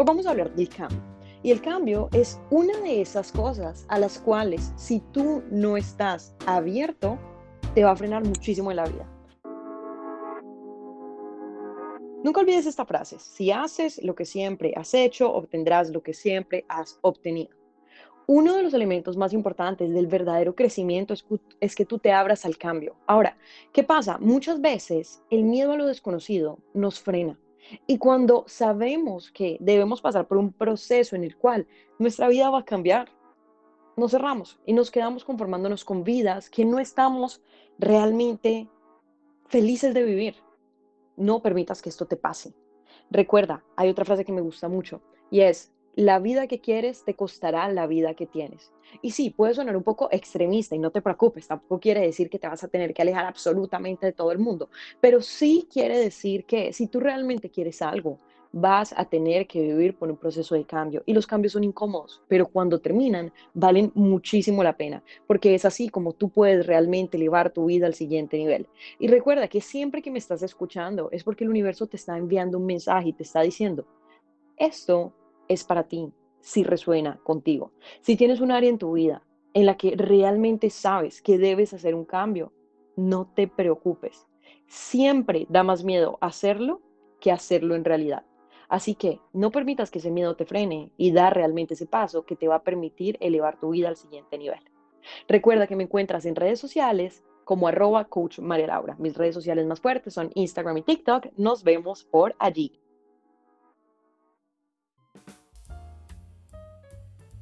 Hoy vamos a hablar del cambio y el cambio es una de esas cosas a las cuales si tú no estás abierto, te va a frenar muchísimo en la vida. Nunca olvides esta frase, si haces lo que siempre has hecho, obtendrás lo que siempre has obtenido. Uno de los elementos más importantes del verdadero crecimiento es, es, que tú te abras al cambio. Ahora, ¿qué pasa? Muchas veces el miedo a lo desconocido nos frena. Y cuando sabemos que debemos pasar por un proceso en el cual nuestra vida va a cambiar, nos cerramos y nos quedamos conformándonos con vidas que no estamos realmente felices de vivir. No permitas que esto te pase. Recuerda, hay otra frase que me gusta mucho y es, la vida que quieres te costará la vida que tienes. Y sí, puede sonar un poco extremista y no te preocupes, tampoco quiere decir que te vas a tener que alejar absolutamente de todo el mundo, pero sí quiere decir que si tú realmente quieres algo, vas a tener que vivir por un proceso de cambio y los cambios son incómodos, pero cuando terminan valen muchísimo la pena, porque es así como tú puedes realmente elevar tu vida al siguiente nivel. Y recuerda que siempre que me estás escuchando es porque el universo te está enviando un mensaje y te está diciendo, esto es para ti, si resuena contigo. Si tienes un área en tu vida en la que realmente sabes que debes hacer un cambio, no te preocupes. Siempre da más miedo hacerlo que hacerlo en realidad. Así que no permitas que ese miedo te frene y da realmente ese paso que te va a permitir elevar tu vida al siguiente nivel. Recuerda que me encuentras en redes sociales como arroba coach María Laura. Mis redes sociales más fuertes son Instagram y TikTok. Nos vemos por allí.